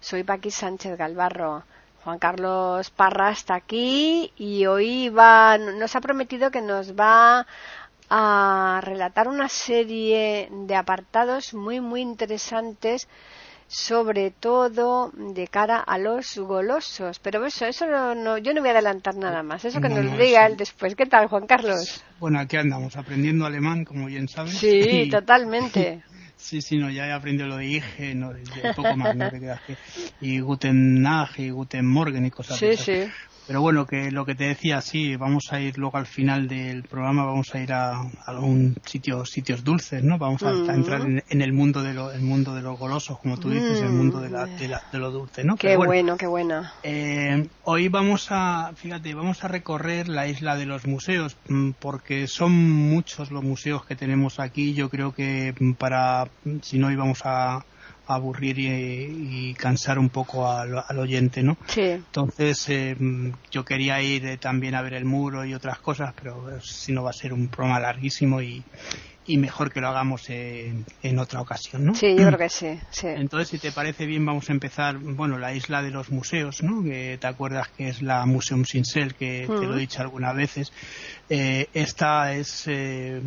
Soy Paqui Sánchez Galvarro. Juan Carlos Parra está aquí y hoy va, nos ha prometido que nos va a relatar una serie de apartados muy muy interesantes sobre todo de cara a los golosos. Pero eso, eso no, yo no voy a adelantar nada más. Eso que nos diga él después. ¿Qué tal, Juan Carlos? Bueno, aquí andamos, aprendiendo alemán, como bien sabes. Sí, totalmente. Sí, sí, no, ya he aprendido lo de IG, no, poco más, no te que, y Guten Nacht y Guten Morgen y cosas Sí, sí. Pero bueno, que lo que te decía, sí, vamos a ir luego al final del programa, vamos a ir a, algún sitio, sitios dulces, ¿no? Vamos a, Mm. entrar en, el mundo de lo, el mundo de los golosos, como tú dices, el mundo de, la, de, la- de lo dulce, ¿no? Qué Pero bueno, bueno, qué bueno. eh, hoy vamos a, fíjate, vamos a recorrer la isla de los museos, mm, porque son muchos los museos que tenemos aquí. Yo creo que mm, para, mm, si no íbamos a aburrir y, y cansar un poco al, al oyente, ¿no? Sí. Entonces, eh, yo quería ir eh, también a ver el muro y otras cosas, pero eh, si no va a ser un programa larguísimo y, y mejor que lo hagamos en, en otra ocasión, ¿no? Sí, yo creo que sí. sí. Entonces, si te parece bien, vamos a empezar, bueno, la isla de los museos, ¿no? Que te acuerdas que es la Museum Sinsel, que te lo he dicho algunas veces. Eh, esta es eh,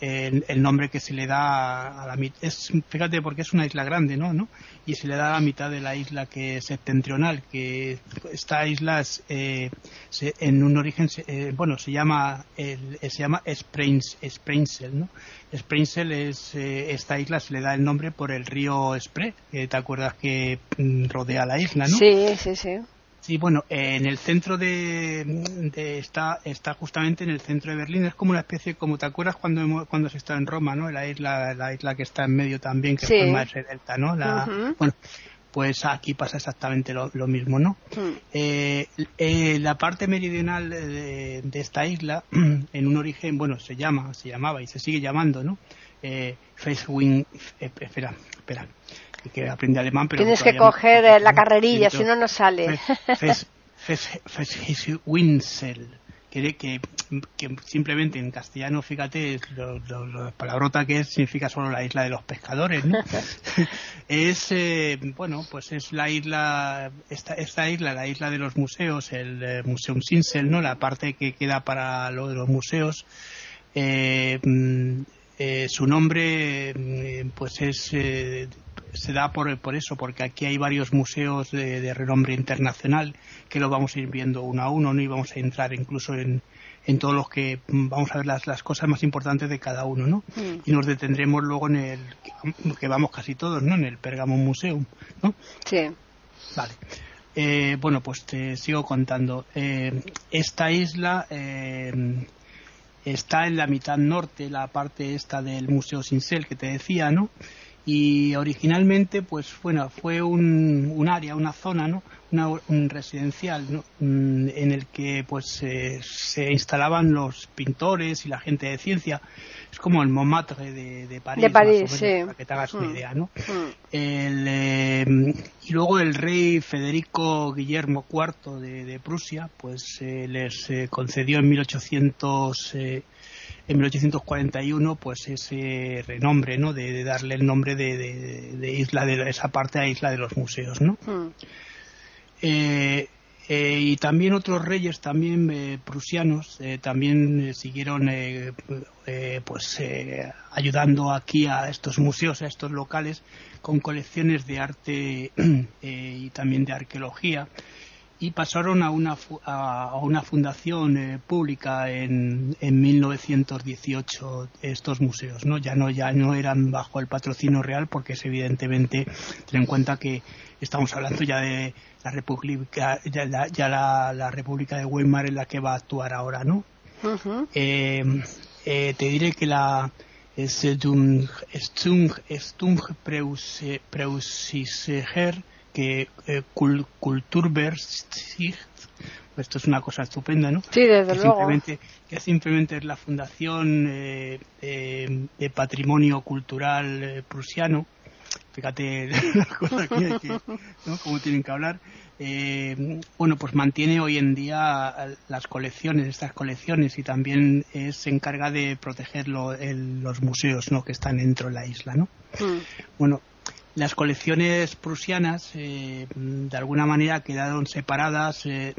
el, el nombre que se le da a la mitad. Es, fíjate, porque es una isla grande, ¿no? ¿no? Y se le da a la mitad de la isla que es septentrional, que esta isla es, eh, se- en un origen, eh, bueno, se llama, el, se llama Springs, Springsel, ¿no? Springsel es, eh, esta isla se le da el nombre por el río Spree, que te acuerdas que mm, rodea la isla, ¿no? Sí, sí, sí. Sí, bueno, eh, en el centro de, de- está, está justamente en el centro de Berlín. Es como una especie, como te acuerdas cuando hemos- cuando se está en Roma, ¿no? La isla, la isla que está en medio también, que Sí. forma ese delta, ¿no? La, Ujú. Bueno, pues aquí pasa exactamente lo, lo mismo, ¿no? Mm. Eh, eh, la parte meridional de, de esta isla, en un origen, bueno, se llama, se llamaba y se sigue llamando, ¿no? Eh, Feswing, eh, espera, espera, que, aprende alemán, pero Tienes que no- coger eh, la carrerilla, si no, no sale. Fes- Fes- Fes- Feswinsel, que, que, que simplemente en castellano, fíjate, lo, lo- lo palabrota que es, significa solo la isla de los pescadores, ¿no? es, eh, bueno, pues es la isla, esta, esta isla, la isla de los museos, el eh, Museum Sinsel, ¿no? La parte que queda para lo de los museos, eh, eh, su nombre, mm, pues es, eh, se da por, por eso, porque aquí hay varios museos de, de renombre internacional que lo vamos a ir viendo uno a uno, ¿no? Y vamos a entrar incluso en, en todos los que mm, vamos a ver las, las cosas más importantes de cada uno, ¿no? Mm. Y nos detendremos luego en el, que vamos casi todos, ¿no? En el Pergamon Museum, ¿no? Sí. Vale. Eh, bueno, pues te sigo contando. Eh, esta isla eh, está en la mitad norte, la parte esta del Museo Sinsel que te decía, ¿no? Y originalmente, pues bueno, fue un, un área, una zona, ¿no? Una, un residencial, ¿no? Mm, En el que pues eh, se instalaban los pintores y la gente de ciencia. Es como el Montmartre de, de París, De París, menos, sí. para que te hagas una Mm. idea, ¿no? Mm. El, eh, y luego el rey Federico Guillermo IV de, de Prusia pues eh, les eh, concedió en 1800 eh, en 1841 pues ese renombre no de, de darle el nombre de, de- de isla de esa parte a isla de los museos no Mm. eh, eh, y también otros reyes también eh, prusianos también siguieron pues ayudando aquí a estos museos a estos locales con colecciones de arte y también de arqueología y pasaron a una a, una fundación eh, pública en, en 1918 estos museos no ya no ya no eran bajo el patrocinio real porque es evidentemente ten en cuenta que estamos hablando ya de la república ya, la, ya la, la república de Weimar en la que va a actuar ahora no eh, eh, te diré que la Stung, Stung, Stung Preus- que eh, esto es una cosa estupenda, ¿no? Sí, desde que luego. Simplemente, que simplemente es la Fundación eh, eh, de Patrimonio Cultural eh, Prusiano. Fíjate las cosas que, que ¿no? Cómo tienen que hablar. Eh, bueno, pues mantiene hoy en día las colecciones, estas colecciones, y también es, se encarga de proteger lo, el, los museos ¿no? que están dentro de la isla, ¿no? Mm. Bueno, las colecciones prusianas eh, de alguna manera quedaron separadas eh,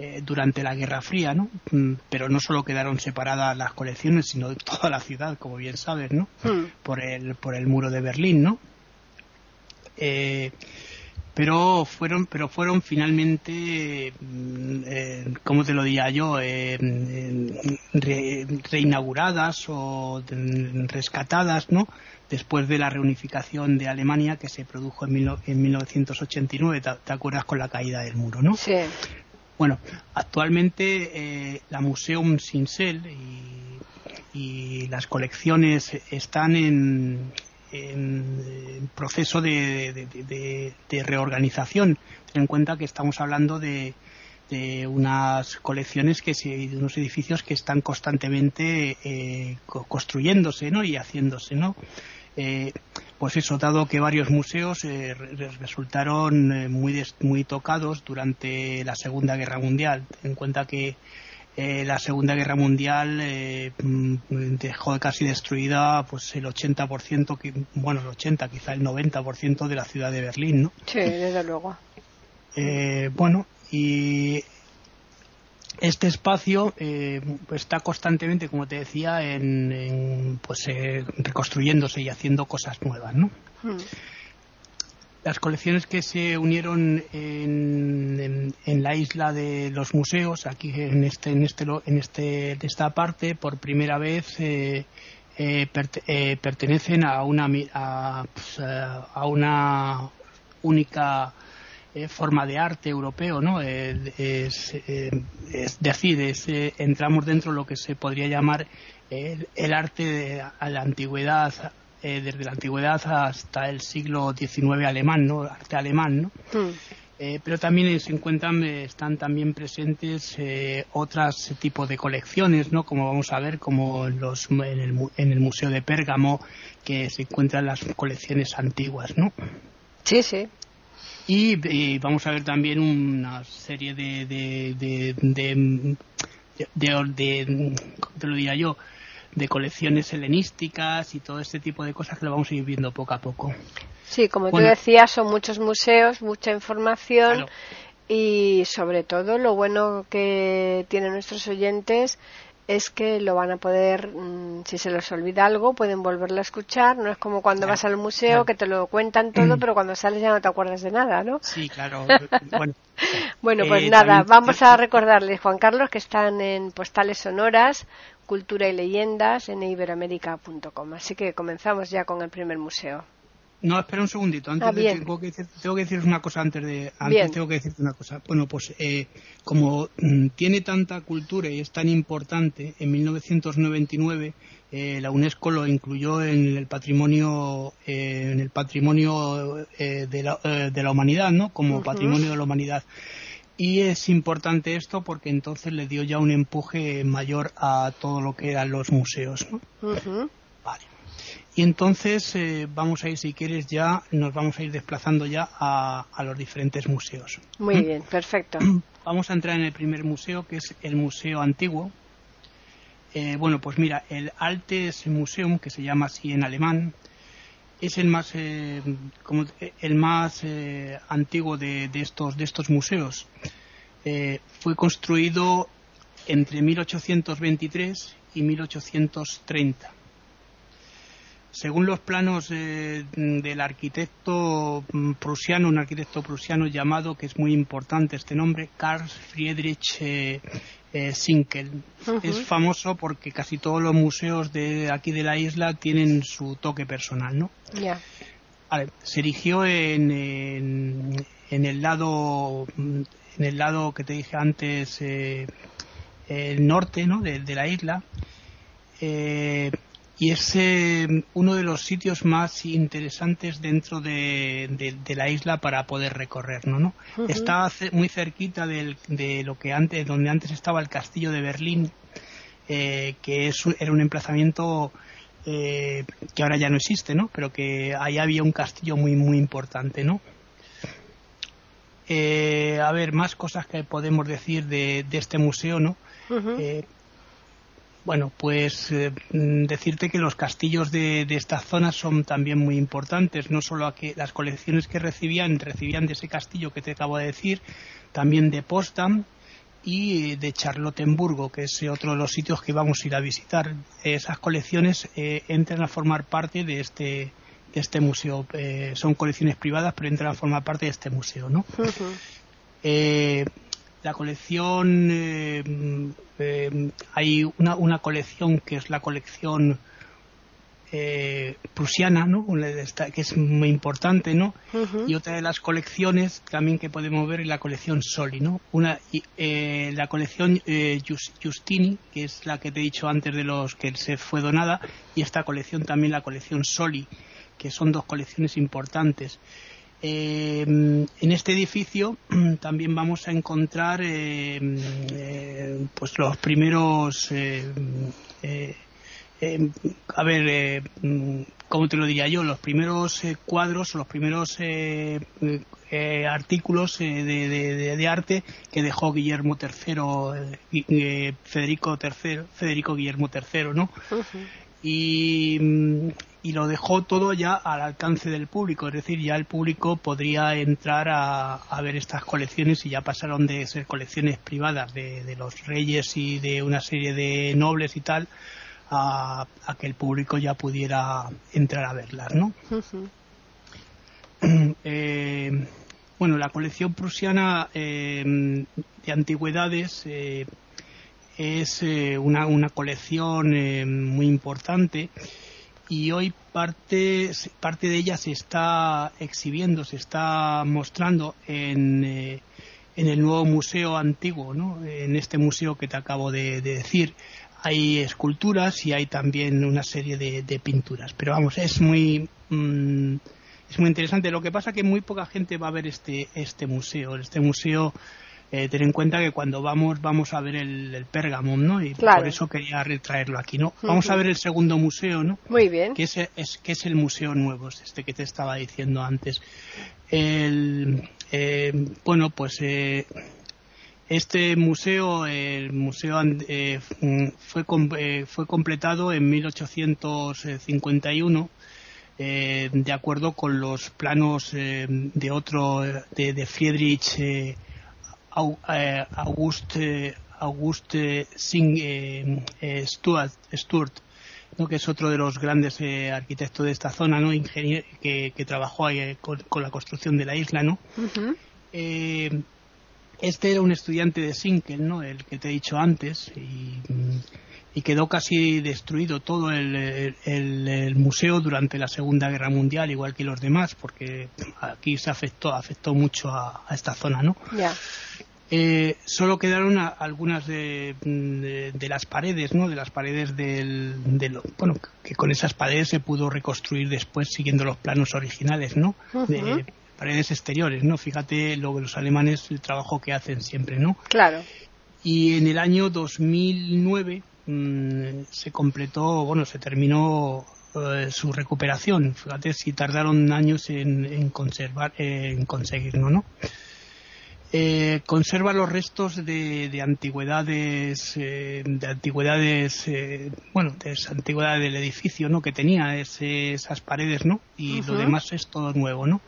eh, durante la Guerra Fría, ¿no? Mm, Pero no solo quedaron separadas las colecciones, sino toda la ciudad, como bien sabes, ¿no? Mm. Por el por el muro de Berlín, ¿no? Eh, pero fueron pero fueron finalmente mm, cómo te lo diría yo eh, re, reinauguradas o rescatadas no después de la reunificación de Alemania que se produjo en, mil, en 1989 ¿te, te acuerdas con la caída del muro no Sí. bueno actualmente eh, la Museum Sinsel y, y las colecciones están en en proceso de, de, de, de, reorganización. Ten en cuenta que estamos hablando de, de unas colecciones que se, de unos edificios que están constantemente eh, construyéndose ¿no? y haciéndose. ¿no? Eh, pues eso, dado que varios museos eh, resultaron eh, muy, des, muy tocados durante la Segunda Guerra Mundial. Ten en cuenta que eh, la Segunda Guerra Mundial eh, dejó casi destruida pues el 80%, que, bueno, el 80, quizá el 90% de la ciudad de Berlín, ¿no? Sí, desde luego. Eh, bueno, y este espacio eh, está constantemente, como te decía, en, en pues eh, reconstruyéndose y haciendo cosas nuevas, ¿no? Mm. las colecciones que se unieron en, en, en, la isla de los museos, aquí en este, en este, en este, en esta parte, por primera vez eh, eh, perte, eh, pertenecen a una, a, pues, a una única forma de arte europeo, ¿no? es, es decir, es, entramos dentro de lo que se podría llamar el, el arte de a la antigüedad eh, desde la antigüedad hasta el siglo XIX alemán, ¿no? Arte alemán, ¿no? Mm. Eh, pero también se encuentran, eh, están también presentes eh, otros tipos de colecciones, ¿no? Como vamos a ver, como en, los, en, el, en el Museo de Pérgamo, que se encuentran las colecciones antiguas, ¿no? Sí, sí. Y, y vamos a ver también una serie de, de, de, de, de, de, te lo diría yo, de colecciones helenísticas y todo este tipo de cosas que lo vamos a ir viendo poco a poco. Sí, como bueno, tú decías, son muchos museos, mucha información claro. y sobre todo lo bueno que tienen nuestros oyentes es que lo van a poder, mmm, si se les olvida algo, pueden volverlo a escuchar. No es como cuando claro, vas al museo claro. que te lo cuentan todo, pero cuando sales ya no te acuerdas de nada, ¿no? Sí, claro. bueno, bueno, pues eh, nada, también... vamos a recordarles, Juan Carlos, que están en postales sonoras, cultura y leyendas en iberoamérica.com. Así que comenzamos ya con el primer museo. No, espera un segundito. Antes ah, de, tengo, que decir, tengo que decir una cosa antes de. Antes bien. tengo que decirte una cosa. Bueno, pues eh, como mm, tiene tanta cultura y es tan importante, en 1999 eh, la UNESCO lo incluyó en el patrimonio eh, en el patrimonio eh, de la, eh, de, la, humanidad, ¿no? Como uh -huh. patrimonio de la humanidad. Y es importante esto porque entonces le dio ya un empuje mayor a todo lo que eran los museos, ¿no? Uh -huh. Y entonces eh, vamos a ir, si quieres, ya nos vamos a ir desplazando ya a, a los diferentes museos. Muy ¿Mm? bien, perfecto. Vamos a entrar en el primer museo, que es el Museo Antiguo. Eh, bueno, pues mira, el Altes Museum, que se llama así en alemán, es el más, eh, como, el más antiguo de, de, estos, de estos museos. Fue construido entre 1823 y 1830 según los planos eh, del arquitecto prusiano, un arquitecto prusiano llamado, que es muy importante este nombre, Karl Friedrich eh, eh, Sinkel. Uh -huh. Es famoso porque casi todos los museos de aquí de la isla tienen su toque personal, ¿no? Yeah. Se erigió en, en, en, el lado en el lado que te dije antes, eh, el norte, ¿no? De, de la isla. Eh, y es eh, uno de los sitios más interesantes dentro de, la isla para poder recorrer, ¿no? Está muy cerquita de lo que antes, donde antes estaba el castillo de Berlín, eh, que es, era un emplazamiento eh, que ahora ya no existe, ¿no? Pero que ahí había un castillo muy muy importante, ¿no? a ver, más cosas que podemos decir de, este museo, ¿no? Bueno, pues eh, mm, decirte que los castillos de, esta zona son también muy importantes, no solo que las colecciones que recibían, recibían de ese castillo que te acabo de decir, también de Potsdam y de Charlottenburgo, que es otro de los sitios que vamos a ir a visitar. Esas colecciones eh, entran a formar parte de este, de este museo. Eh, son colecciones privadas, pero entran a formar parte de este museo, ¿no? La colección eh, eh, hay una, una, colección que es la colección eh, prusiana ¿no? que es muy importante ¿no? y otra de las colecciones también que podemos ver es la colección Soli ¿no? una la colección Justini que es la que te he dicho antes de los que se fue donada y esta colección también la colección Soli que son dos colecciones importantes eh, en este edificio también vamos a encontrar eh, eh, pues los primeros a ver cómo te lo diría yo los primeros cuadros o los primeros artículos de, arte que dejó Guillermo III Federico III Federico Guillermo III no y, y lo dejó todo ya al alcance del público, es decir, ya el público podría entrar a, ver estas colecciones y ya pasaron de ser colecciones privadas de, los reyes y de una serie de nobles y tal a, que el público ya pudiera entrar a verlas, ¿no? Eh, bueno, la colección prusiana eh, de antigüedades eh, es una, una, colección muy importante y hoy parte, parte de ella se está exhibiendo, se está mostrando en, eh, en el nuevo museo antiguo, ¿no? en este museo que te acabo de, decir. Hay esculturas y hay también una serie de, pinturas. Pero vamos, es muy, mm, es muy interesante. Lo que pasa es que muy poca gente va a ver este, este museo. Este museo eh, ten en cuenta que cuando vamos vamos a ver el, el ¿no? Y por eso quería retraerlo aquí, ¿no? Vamos a ver el segundo museo, ¿no? Muy bien. Que es, es, que es el museo nuevo, este que te estaba diciendo antes. El, eh, bueno, pues eh, este museo, el museo eh, fue, fue completado en 1851 de acuerdo con los planos de otro de, de Friedrich eh, Auguste, Auguste Singh eh, eh, Stuart, Stuart ¿no? que es otro de los grandes arquitectos de esta zona, ¿no? Ingeniero, que, trabajó ahí, con, la construcción de la isla. ¿no? este era un estudiante de Sinkel, ¿no? el que te he dicho antes, y, quedó casi destruido todo el, el, museo durante la Segunda Guerra Mundial, igual que los demás, porque aquí se afectó, afectó mucho a, esta zona. ¿no? Eh, solo quedaron algunas de, las paredes, ¿no? De las paredes del, bueno, que con esas paredes se pudo reconstruir después siguiendo los planos originales, ¿no? De paredes exteriores, ¿no? Fíjate lo los alemanes el trabajo que hacen siempre, ¿no? Claro. Y en el año 2009 mm, se completó, bueno, se terminó eh, su recuperación. Fíjate si tardaron años en, en conservar, en conseguirlo, ¿no? Eh, conserva los restos de, antigüedades, eh, de antigüedades, eh, bueno, de esa antigüedad del edificio, ¿no? Que tenía esas paredes, ¿no? Y lo demás es todo nuevo, ¿no?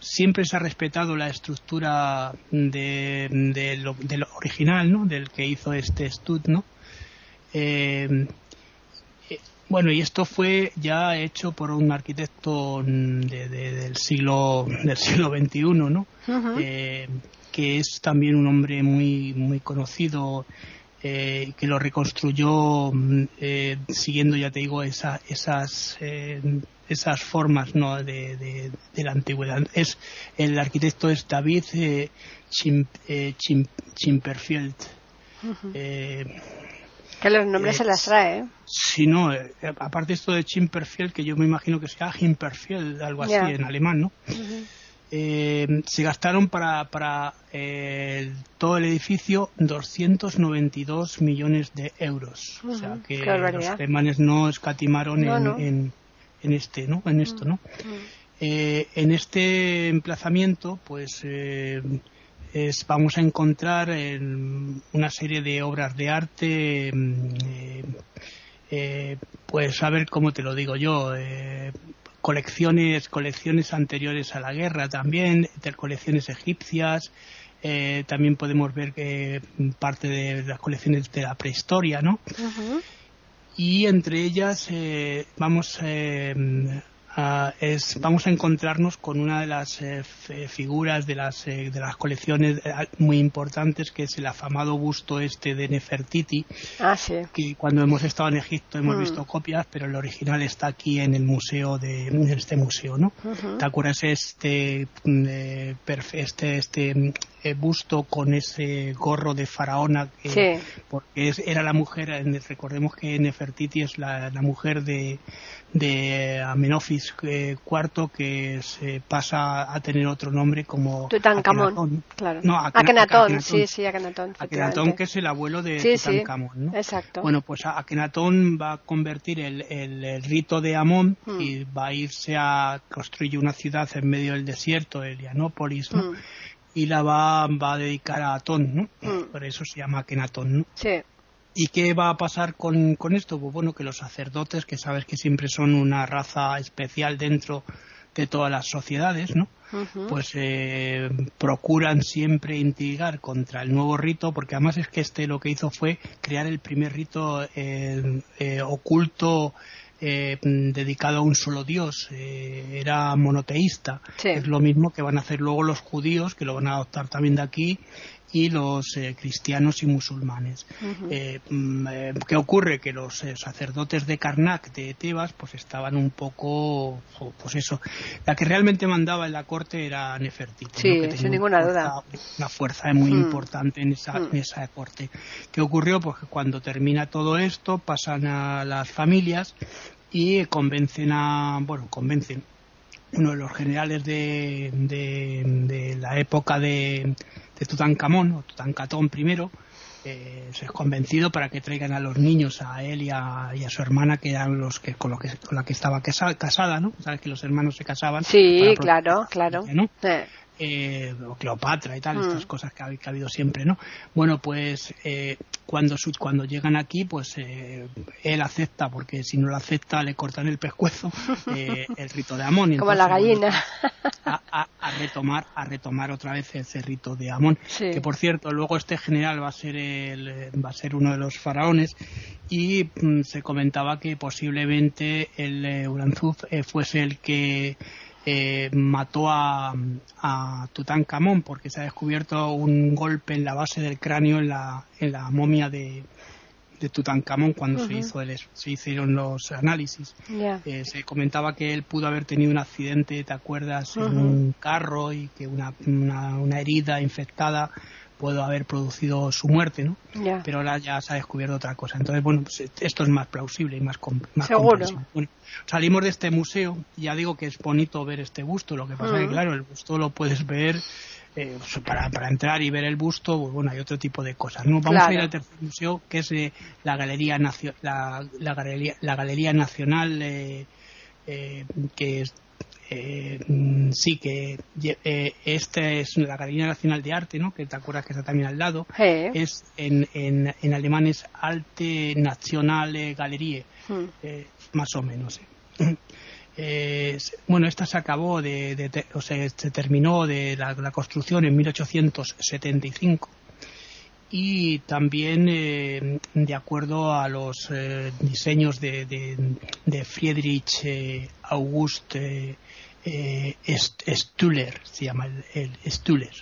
Siempre se ha respetado la estructura de, lo, original, ¿no? Del que hizo este stud, ¿no? Bueno, y esto fue ya hecho por un arquitecto del siglo del siglo XXI, ¿no? Eh, que es también un hombre muy muy conocido eh, que lo reconstruyó mm, eh, siguiendo, ya te digo, esas esas formas ¿no? de, la antigüedad. Es el arquitecto es David Chim, Chimperfield. Que los nombres se las trae, ¿eh? Sí, no, eh, aparte esto de Chimperfield, que yo me imagino que sea Himperfield, algo así en alemán, ¿no? Eh, se gastaron para, para eh, todo el edificio 292 millones de euros. O sea que los alemanes no escatimaron En, en, este, ¿no? En esto, ¿no? Eh, en este emplazamiento, pues es, vamos a encontrar una serie de obras de arte. pues a ver cómo te lo digo yo, colecciones, colecciones anteriores a la guerra también, colecciones egipcias, eh, también podemos ver que parte de las colecciones de la prehistoria, ¿no? Y entre ellas eh, vamos eh, es, vamos a encontrarnos con una de las eh, figuras de las, eh, de las colecciones eh, muy importantes, que es el afamado busto este de Nefertiti, ah, sí. que cuando hemos estado en Egipto hemos mm. visto copias, pero el original está aquí en el museo de en este museo, ¿no? ¿Te acuerdas este mm, este este busto con ese gorro de faraona que porque era la mujer recordemos que Nefertiti es la mujer de de Amenofis IV eh, que se pasa a tener otro nombre como Tutankamón. Claro. No, Akenatón, sí, sí, Akenatón. Akenatón que es el abuelo de Tutankamón, ¿no? Exacto. Bueno, pues Akenatón va a convertir el, el, rito de Amón hmm. y va a irse a construir una ciudad en medio del desierto, Helianópolis, ¿no? Hmm. Y la va, va a dedicar a Atón, ¿no? Hmm. Por eso se llama Akenatón, ¿no? Sí. ¿Y qué va a pasar con, esto? Pues bueno, que los sacerdotes, que sabes que siempre son una raza especial dentro de todas las sociedades, ¿no? Pues eh, procuran siempre intrigar contra el nuevo rito, porque además es que este lo que hizo fue crear el primer rito eh, eh, oculto dedicado a un solo Dios, era monoteísta. Es lo mismo que van a hacer luego los judíos, que lo van a adoptar también de aquí, y los eh, cristianos y musulmanes. Eh, eh, ¿Qué ocurre? Que los sacerdotes de Karnak, de Tebas, pues estaban un poco, pues eso, la que realmente mandaba en la corte era Nefertiti. Sí, sin ninguna duda. Una fuerza muy mm. importante en esa, mm. en esa corte. ¿Qué ocurrió? Pues que cuando termina todo esto, pasan a las familias y convencen a, bueno, convencen uno de los generales de, de la época de, de Tutankamón, o Tutankatón primero, eh, se es convencido para que traigan a los niños a él y a, su hermana que eran los que con, lo que, con la que estaba casada, ¿no? Sabes que los hermanos se casaban. Sí, claro, claro. Eh, o Cleopatra y tal, mm. estas cosas que ha, habido siempre, ¿no? Bueno, pues eh, cuando, cuando llegan aquí, pues eh, él acepta, porque si no lo acepta le cortan el pescuezo, el rito de Amón. Como la gallina. a, retomar, a retomar otra vez ese rito de Amón. Que por cierto, luego este general va a ser, el, va a ser uno de los faraones y mm, se comentaba que posiblemente el Uranzuf fuese el que eh, mató a, a Tutankamón porque se ha descubierto un golpe en la base del cráneo en la, en la momia de, de Tutankamón cuando se, hizo se hicieron los análisis. Eh, se comentaba que él pudo haber tenido un accidente, ¿te acuerdas?, en un carro y que una, una, una herida infectada pudo haber producido su muerte, ¿no? Pero ahora ya se ha descubierto otra cosa. Entonces, bueno, pues esto es más plausible y más, más Seguro. salimos de este museo, ya digo que es bonito ver este busto, lo que pasa es que, claro, el busto lo puedes ver eh, para, para, entrar y ver el busto, pues bueno, hay otro tipo de cosas. ¿no? Vamos a ir al tercer museo, que es eh, la, Galería la, la, Galería, la Galería Nacional, eh, que es eh, sí que eh, esta es la Galería Nacional de Arte, ¿no? que te acuerdas que está también al lado, es en, en, en, alemán es Alte Nationale Galerie, hmm. eh, más o menos. Bueno, esta se acabó de, o sea, se terminó de la, la construcción en 1875 y también eh, de acuerdo a los eh, diseños de, de, Friedrich eh, August Stuller, se llama el, Stuller.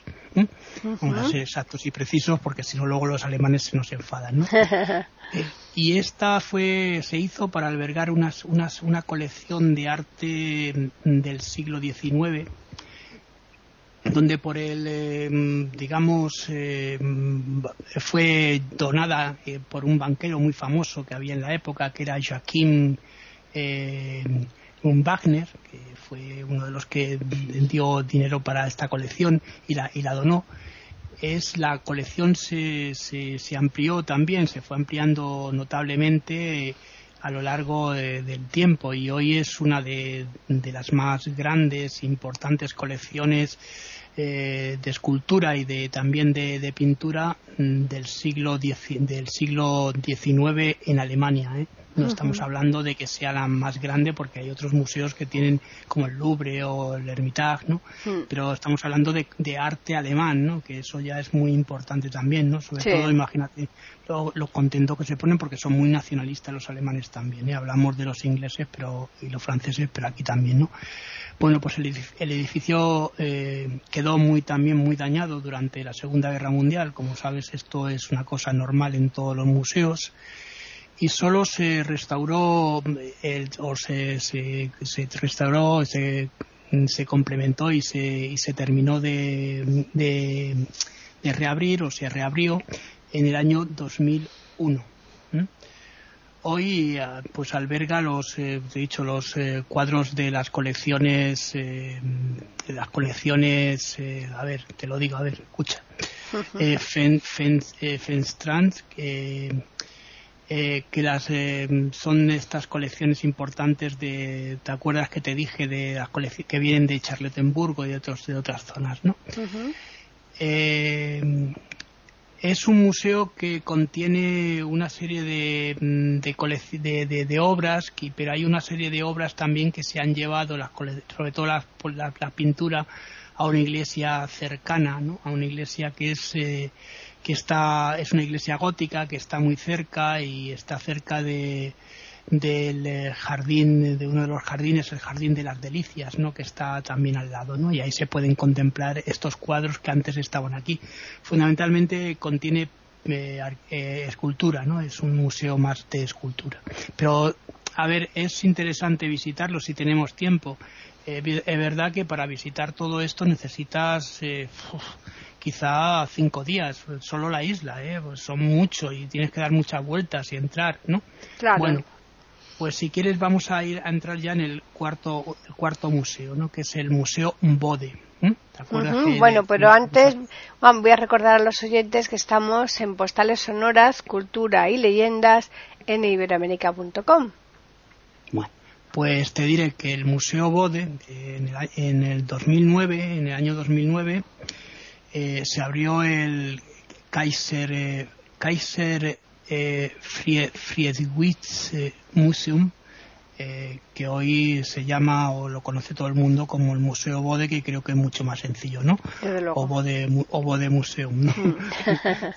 Vamos a ser exactos y precisos porque si no luego los alemanes se nos enfadan. ¿no? y esta fue se hizo para albergar unas, unas, una colección de arte del siglo XIX donde por el, eh, digamos, eh, fue donada eh, por un banquero muy famoso que había en la época, que era Joaquín Wagner, que fue uno de los que dio dinero para esta colección y la, y la donó. Es la colección se, se, amplió también, se fue ampliando notablemente a lo largo del tiempo y hoy es una de, las más grandes, importantes colecciones eh, de escultura y de, también de, pintura mm, del siglo, del siglo XIX en Alemania. ¿eh? No estamos hablando de que sea la más grande porque hay otros museos que tienen como el Louvre o el Hermitage, ¿no? Pero estamos hablando de, arte alemán, ¿no? Que eso ya es muy importante también, ¿no? Sobre todo, imagínate lo, lo, contento que se ponen porque son muy nacionalistas los alemanes también, ¿eh? Hablamos de los ingleses pero y los franceses, pero aquí también, ¿no? Bueno, pues el, edificio eh, quedó muy también muy dañado durante la Segunda Guerra Mundial. Como sabes, esto es una cosa normal en todos los museos y solo se restauró o se, se, restauró, se, se complementó y se, y se terminó de, de, reabrir o se reabrió en el año 2001 hoy eh, pues alberga los eh, dicho los eh, cuadros de las colecciones eh, las colecciones a ver te lo digo a ver escucha. Fen, Fenstrand que las son estas colecciones importantes de te acuerdas que te dije de las colecciones que vienen de Charlottenburgo y de otros de otras zonas no es un museo que contiene una serie de, mm, de, de, obras, pero hay una serie de obras también que se han llevado, las, sobre todo la, la, pintura, a una iglesia cercana, ¿no? a una iglesia que es, eh, que está, es una iglesia gótica que está muy cerca y está cerca de, del eh, jardín, de uno de los jardines, el Jardín de las Delicias, ¿no? que está también al lado, ¿no? y ahí se pueden contemplar estos cuadros que antes estaban aquí. Fundamentalmente contiene eh, eh, escultura, ¿no? es un museo más de escultura. Pero, a ver, es interesante visitarlo si tenemos tiempo. Es verdad que para visitar todo esto necesitas quizá cinco días, solo la isla, ¿eh? Pues son mucho y tienes que dar muchas vueltas y entrar, ¿no? Claro. Bueno, pues si quieres vamos a ir a entrar ya en el cuarto, cuarto museo, ¿no? que es el Museo Bode. Bueno, pero antes voy a recordar a los oyentes que estamos en Postales Sonoras, Cultura y Leyendas en iberoamérica.com. Bueno, pues te diré que el Museo Bode en el, en el 2009, en el año 2009, eh, se abrió el Kaiser, eh, Kaiser eh, Friedrich Museum eh, que hoy se llama o lo conoce todo el mundo como el Museo Bode, que creo que es mucho más sencillo, ¿no? O Bode, o Bode Museum, ¿no? Mm.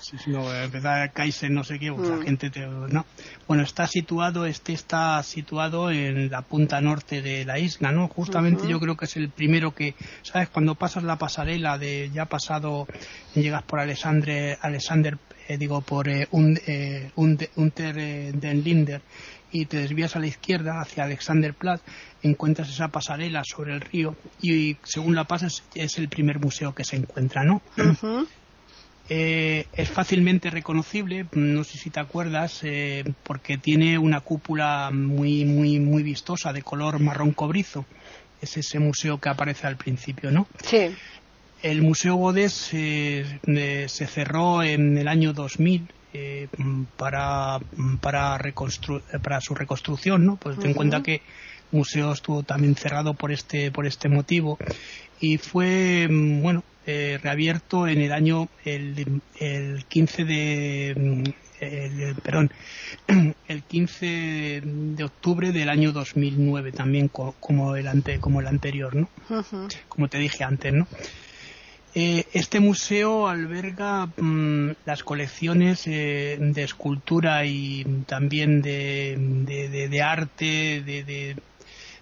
si no, empezar Kaiser, no sé qué, pues la mm. gente te, ¿no? Bueno, está situado, este está situado en la punta norte de la isla, ¿no? Justamente yo creo que es el primero que, ¿sabes? Cuando pasas la pasarela de, ya pasado, llegas por Alexander, Alexander eh, digo, por eh, un, eh, Unter den Linder y te desvías a la izquierda hacia Alexanderplatz, encuentras esa pasarela sobre el río y según la pasas es el primer museo que se encuentra, ¿no? es fácilmente reconocible, no sé si te acuerdas, porque tiene una cúpula muy, muy, muy vistosa de color marrón cobrizo. Es ese museo que aparece al principio, ¿no? Sí. El Museo Godés eh, se cerró en el año 2000 eh, para, para, para su reconstrucción, ¿no? Pues ten en cuenta que el museo estuvo también cerrado por este, por este motivo y fue, mm, bueno, eh, reabierto en el año, el, el 15 de, mm, el, perdón, el 15 de octubre del año 2009 también como el ante, como el anterior, ¿no? Como te dije antes, ¿no? Eh, este museo alberga mm, las colecciones eh, de escultura y también de, de, arte, de,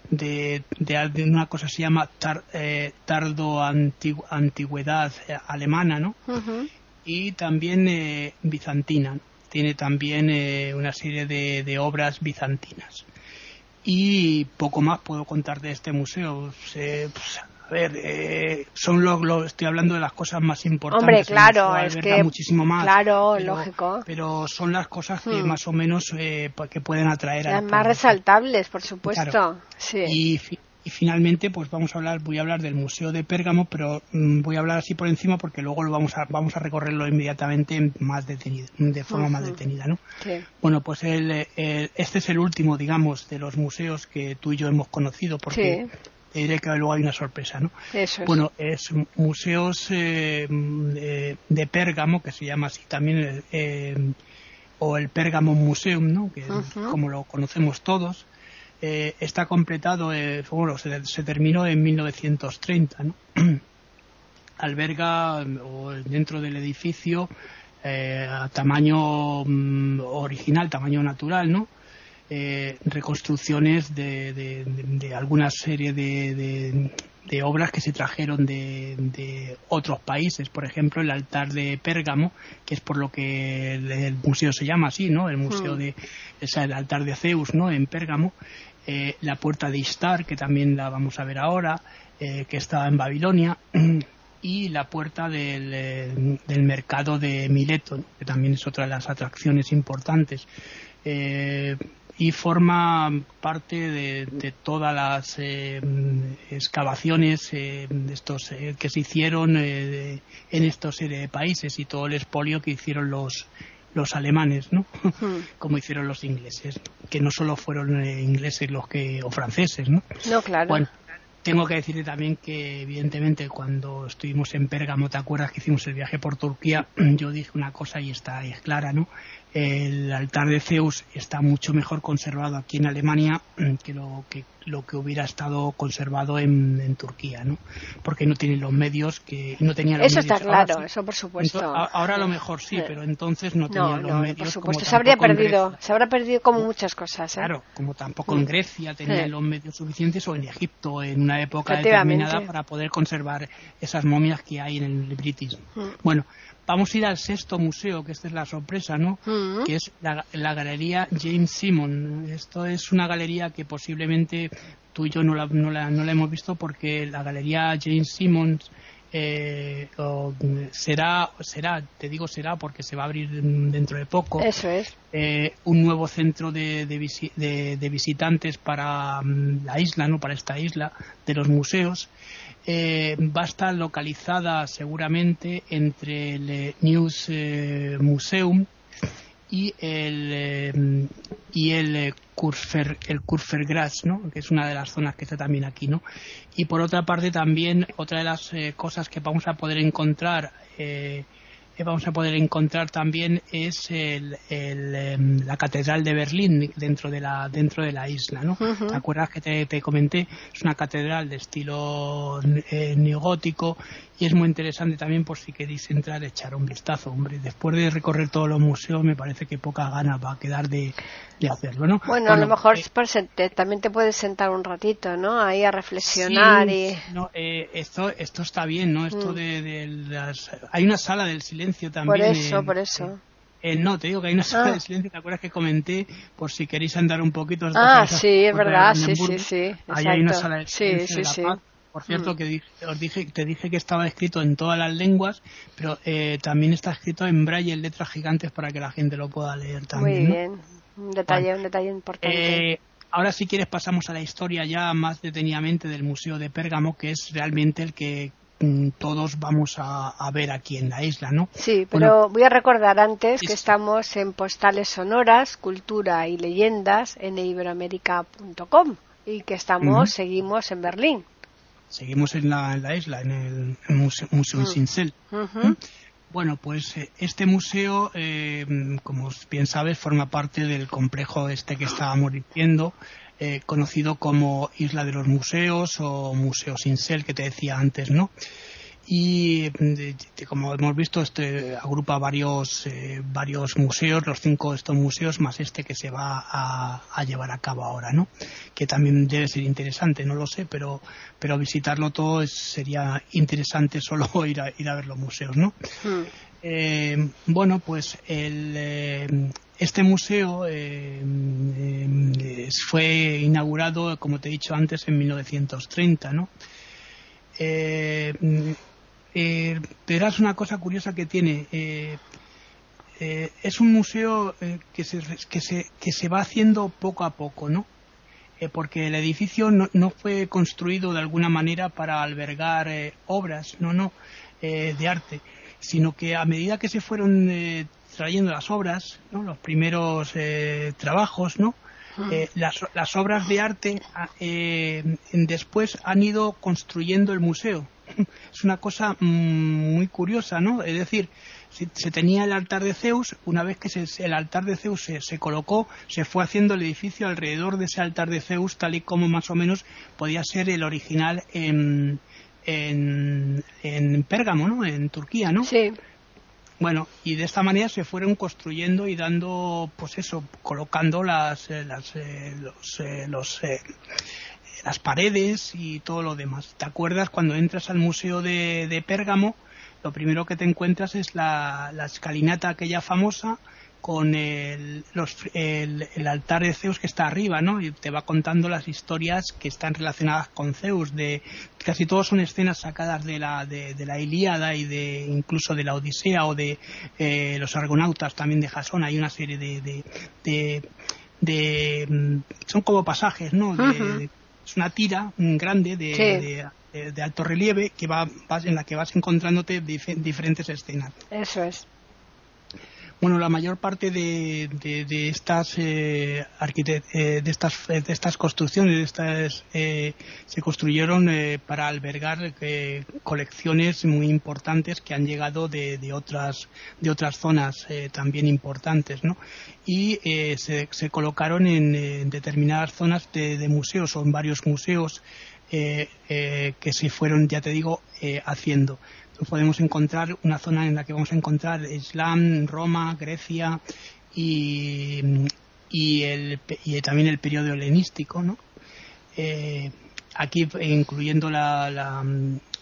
de, una cosa que se llama eh, tardo antigüedad alemana, ¿no? Y también bizantina. Tiene también una serie de, obras bizantinas. Y poco más puedo contar de este museo. Se, pues, ver, eh, son los, estoy hablando de las cosas más importantes. Hombre, claro, es que muchísimo más. Claro, lógico. Pero son las cosas que hmm. más o menos eh, que pueden atraer a las más resaltables, por supuesto. Sí. Y, y finalmente, pues vamos a hablar, voy a hablar del Museo de Pérgamo, pero mm, voy a hablar así por encima porque luego lo vamos a, vamos a recorrerlo inmediatamente más detenido, de forma más detenida, ¿no? Bueno, pues el, este es el último, digamos, de los museos que tú y yo hemos conocido, porque te diré que luego hay una sorpresa, ¿no? Bueno, es museos eh, de, Pérgamo, que se llama así también, eh, o el Pérgamo Museum, ¿no? Que como lo conocemos todos eh, está completado, eh, bueno, se, terminó en 1930, ¿no? Alberga o dentro del edificio eh, a tamaño mm, original, tamaño natural, ¿no? Reconstrucciones de, de, alguna serie de, de, obras que se trajeron de, otros países, por ejemplo el altar de Pérgamo, que es por lo que el, museo se llama así, ¿no? El museo hmm. de, el altar de Zeus, ¿no? En Pérgamo, eh, la puerta de Istar, que también la vamos a ver ahora, eh, que está en Babilonia, y la puerta del, eh, del, mercado de Mileto, que también es otra de las atracciones importantes. Y forma parte de, todas las excavaciones estos, que se hicieron en estos países y todo el expolio que hicieron los, los alemanes, ¿no? Como hicieron los ingleses, que no solo fueron eh, ingleses los que o franceses, ¿no? No, claro. Bueno, tengo que decirte también que evidentemente cuando estuvimos en Pérgamo, ¿te acuerdas que hicimos el viaje por Turquía? Yo dije una cosa y está es clara, ¿no? El altar de Zeus está mucho mejor conservado aquí en Alemania que lo que lo que hubiera estado conservado en, Turquía, ¿no? Porque no tienen los medios que no tenían los eso está claro, eso por supuesto. ahora a lo mejor sí, pero entonces no tenían los medios. Por supuesto, se habría perdido, se habrá perdido como muchas cosas. ¿eh? Claro, como tampoco en Grecia tenían los medios suficientes o en Egipto en una época determinada para poder conservar esas momias que hay en el British. Bueno, Vamos a ir al sexto museo, que esta es la sorpresa, ¿no? Mm. Que es la, Galería James Simon. Esto es una galería que posiblemente tú y yo no la, no la, no la hemos visto porque la Galería James Simmons eh, será, será, te digo será porque se va a abrir dentro de poco. Eso es. Eh, un nuevo centro de, de, visitantes para mm, la isla, ¿no? Para esta isla de los museos eh, va a estar localizada seguramente entre el eh, News eh, Museum y el eh, y el Kurfer el Kurfergras, ¿no? que es una de las zonas que está también aquí, ¿no? Y por otra parte también otra de las cosas que vamos a poder encontrar vamos a poder encontrar también es el, em, la catedral de Berlín dentro de la dentro de la isla ¿no? ¿te acuerdas que te, comenté? es una catedral de estilo eh, neogótico y es muy interesante también por si queréis entrar echar un vistazo hombre después de recorrer todos los museos me parece que poca gana va a quedar de, hacerlo ¿no? bueno, a lo mejor eh, también te puedes sentar un ratito ¿no? ahí a reflexionar y no, eh, esto esto está bien ¿no? esto mm. de, las hay una sala del silencio también por eso por eso no, te digo que hay una sala ah. de silencio, ¿te acuerdas que comenté? Por si queréis andar un poquito. Ah, sí, es verdad, sí, sí, sí. Ahí hay una sala de silencio. Sí, sí, sí. Por cierto, mm. que os dije, te dije que estaba escrito en todas las lenguas, pero eh, también está escrito en braille en letras gigantes para que la gente lo pueda leer también. Muy bien, un detalle, un detalle importante. Eh, ahora si quieres pasamos a la historia ya más detenidamente del Museo de Pérgamo, que es realmente el que mm, todos vamos a, ver aquí en la isla, ¿no? Sí, pero voy a recordar antes que estamos en Postales Sonoras, Cultura y Leyendas en iberoamérica.com y que estamos, seguimos en Berlín seguimos en la, en la isla, en el, Museo, museo Sincel. ¿Mm? Bueno, pues eh, este museo, eh, como bien sabes, forma parte del complejo este que estábamos diciendo, eh, conocido como Isla de los Museos o Museo Sincel, que te decía antes, ¿no? Y como hemos visto este agrupa varios eh, varios museos los cinco de estos museos más este que se va a, llevar a cabo ahora no que también debe ser interesante no lo sé pero pero visitarlo todo sería interesante solo ir a ir a ver los museos no hmm. eh, bueno pues el eh, este museo fue inaugurado como te he dicho antes en 1930 no Eh, eh, verás una cosa curiosa que tiene. Eh, eh, es un museo eh, que, se, que, se, que se va haciendo poco a poco, ¿no? Porque el edificio no, no, fue construido de alguna manera para albergar obras, no, no, de arte, sino que a medida que se fueron trayendo las obras, ¿no? los primeros trabajos, ¿no? Eh, las, las, obras de arte eh, después han ido construyendo el museo. Es una cosa mmm, muy curiosa, ¿no? Es decir, se, se, tenía el altar de Zeus, una vez que se, el altar de Zeus se, se, colocó, se fue haciendo el edificio alrededor de ese altar de Zeus, tal y como más o menos podía ser el original en, en, en Pérgamo, ¿no? En Turquía, ¿no? Sí. Bueno, y de esta manera se fueron construyendo y dando, pues eso, colocando las, eh, las eh, los, eh, los eh, las paredes y todo lo demás. ¿Te acuerdas cuando entras al museo de, de Pérgamo? Lo primero que te encuentras es la, la escalinata aquella famosa con el, los, el, el, altar de Zeus que está arriba, ¿no? Y te va contando las historias que están relacionadas con Zeus. De casi todos son escenas sacadas de la de, de la Ilíada y de incluso de la Odisea o de eh, los Argonautas también de Jasón. Hay una serie de de, de, de son como pasajes, ¿no? Uh -huh. Es una tira grande de, sí. de, de, alto relieve que va, vas, en la que vas encontrándote dif diferentes escenas. Eso es. Bueno, la mayor parte de, estas eh, eh, estas de estas construcciones, de estas eh, se construyeron eh, para albergar eh, colecciones muy importantes que han llegado de, de otras de otras zonas eh, también importantes, ¿no? Y se, se, colocaron en, determinadas zonas de museos o en varios museos que se fueron, ya te digo, haciendo podemos encontrar una zona en la que vamos a encontrar Islam, Roma, Grecia y, y, el, y también el periodo helenístico, ¿no? Eh, aquí incluyendo la, la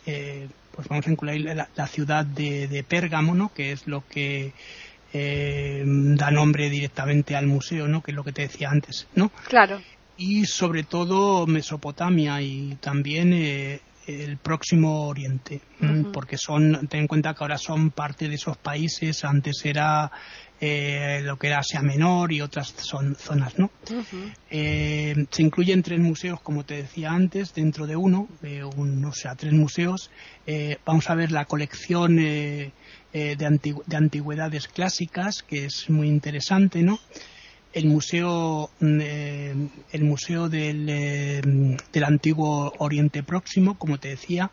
eh, pues vamos a incluir la, la ciudad de, de, Pérgamo, ¿no? Que es lo que eh, da nombre directamente al museo, ¿no? Que es lo que te decía antes, ¿no? Claro. Y sobre todo Mesopotamia y también eh, el próximo Oriente, uh -huh. porque son, ten en cuenta que ahora son parte de esos países, antes era eh, lo que era Asia Menor y otras son, zonas, ¿no? Uh -huh. eh, se incluyen tres museos, como te decía antes, dentro de uno, eh, un, o sea, tres museos. Eh, vamos a ver la colección eh, de, antigü de antigüedades clásicas, que es muy interesante, ¿no? El museo eh, el museo del, eh, del, antiguo Oriente Próximo como te decía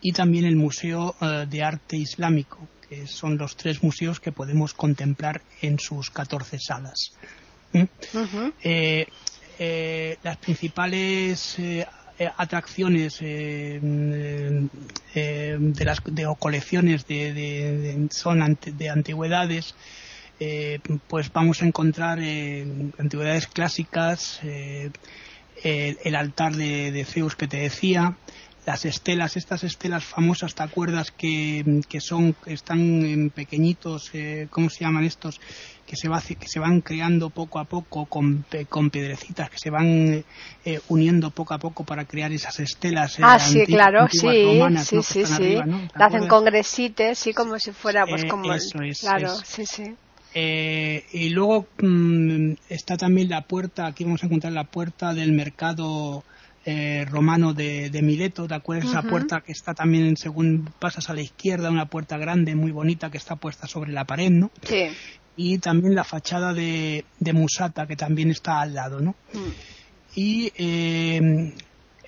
y también el museo eh, de arte islámico que son los tres museos que podemos contemplar en sus 14 salas ¿Mm? uh -huh. las principales atracciones de las de, o colecciones de, de son ante, de antigüedades eh, pues vamos a encontrar eh, antigüedades clásicas, eh, el, el, altar de, de, Zeus que te decía, las estelas, estas estelas famosas, ¿te acuerdas que, que son, están pequeñitos, eh, ¿cómo se llaman estos? Que se, va, que se van creando poco a poco con, con piedrecitas, que se van eh, uniendo poco a poco para crear esas estelas. Eh, ah, sí, claro, sí, romanas, sí, ¿no? sí, sí. Arriba, ¿no? La hacen con gresites, sí, como si fuera, pues como. Eso es, claro, sí, sí. Eh, y luego mmm, está también la puerta, aquí vamos a encontrar la puerta del mercado eh, romano de, de, Mileto, ¿te acuerdas? Uh -huh. Esa puerta que está también, según pasas a la izquierda, una puerta grande, muy bonita, que está puesta sobre la pared, ¿no? Sí. Y también la fachada de, de Musata, que también está al lado, ¿no? Mm. Y eh,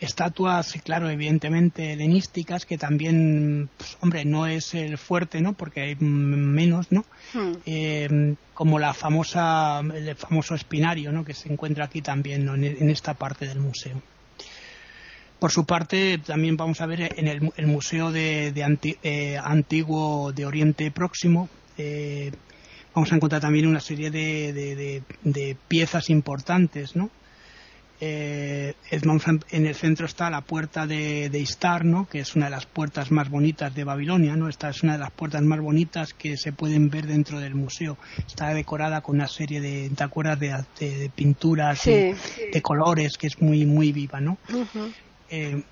estatuas, claro, evidentemente helenísticas, que también, pues, hombre, no es el fuerte, ¿no? Porque hay menos, ¿no? Hmm. Eh, como la famosa, el famoso espinario, ¿no? Que se encuentra aquí también, ¿no? en, en, esta parte del museo. Por su parte, también vamos a ver en el, el Museo de, de anti, eh, Antiguo de Oriente Próximo, eh, vamos a encontrar también una serie de, de, de piezas importantes, ¿no? Eh, en el centro está la puerta de, de, Istar, ¿no? que es una de las puertas más bonitas de Babilonia. ¿no? Esta es una de las puertas más bonitas que se pueden ver dentro del museo. Está decorada con una serie de, ¿te acuerdas? De, de, de pinturas, sí, de, de, colores, que es muy, muy viva. ¿no? Uh -huh. eh,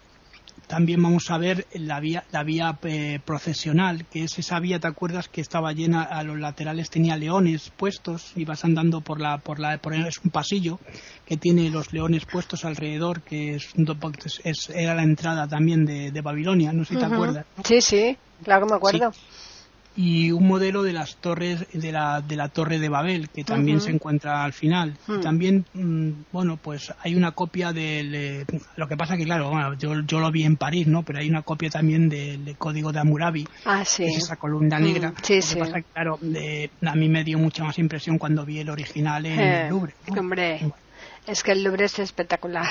también vamos a ver la vía, la vía eh, procesional, que es esa vía, ¿te acuerdas? Que estaba llena, a los laterales tenía leones puestos, y vas andando por la, por la, por es un pasillo que tiene los leones puestos alrededor, que es, es era la entrada también de, Babilonia, no sé si te acuerdas. Sí, sí, claro que me acuerdo y un modelo de las torres de la, de la torre de Babel que también se encuentra al final hmm. también mm, bueno pues hay una copia del eh, lo que pasa que claro yo, yo lo vi en París no pero hay una copia también del código de Hammurabi ah, sí. es esa columna hmm. negra sí, sí. Pasa claro a mí me dio mucha más impresión cuando vi el original en el eh, Louvre hombre es que el Louvre es espectacular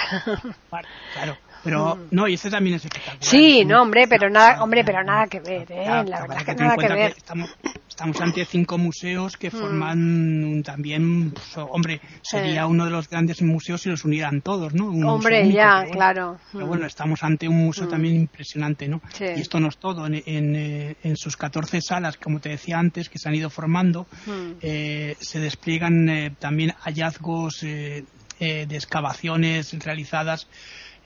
claro pero mm. no y este también es espectacular. Sí no hombre pero nada hombre pero nada que ver eh la verdad que, nada que ver. estamos, estamos, ante cinco museos que mm. forman también pues, hombre sería uno de los grandes museos si los unieran todos no hombre ya claro. pero bueno estamos ante un museo mm. también impresionante no y esto no es todo en, en, eh, en, sus 14 salas como te decía antes que se han ido formando eh, se despliegan eh, también hallazgos eh, de excavaciones realizadas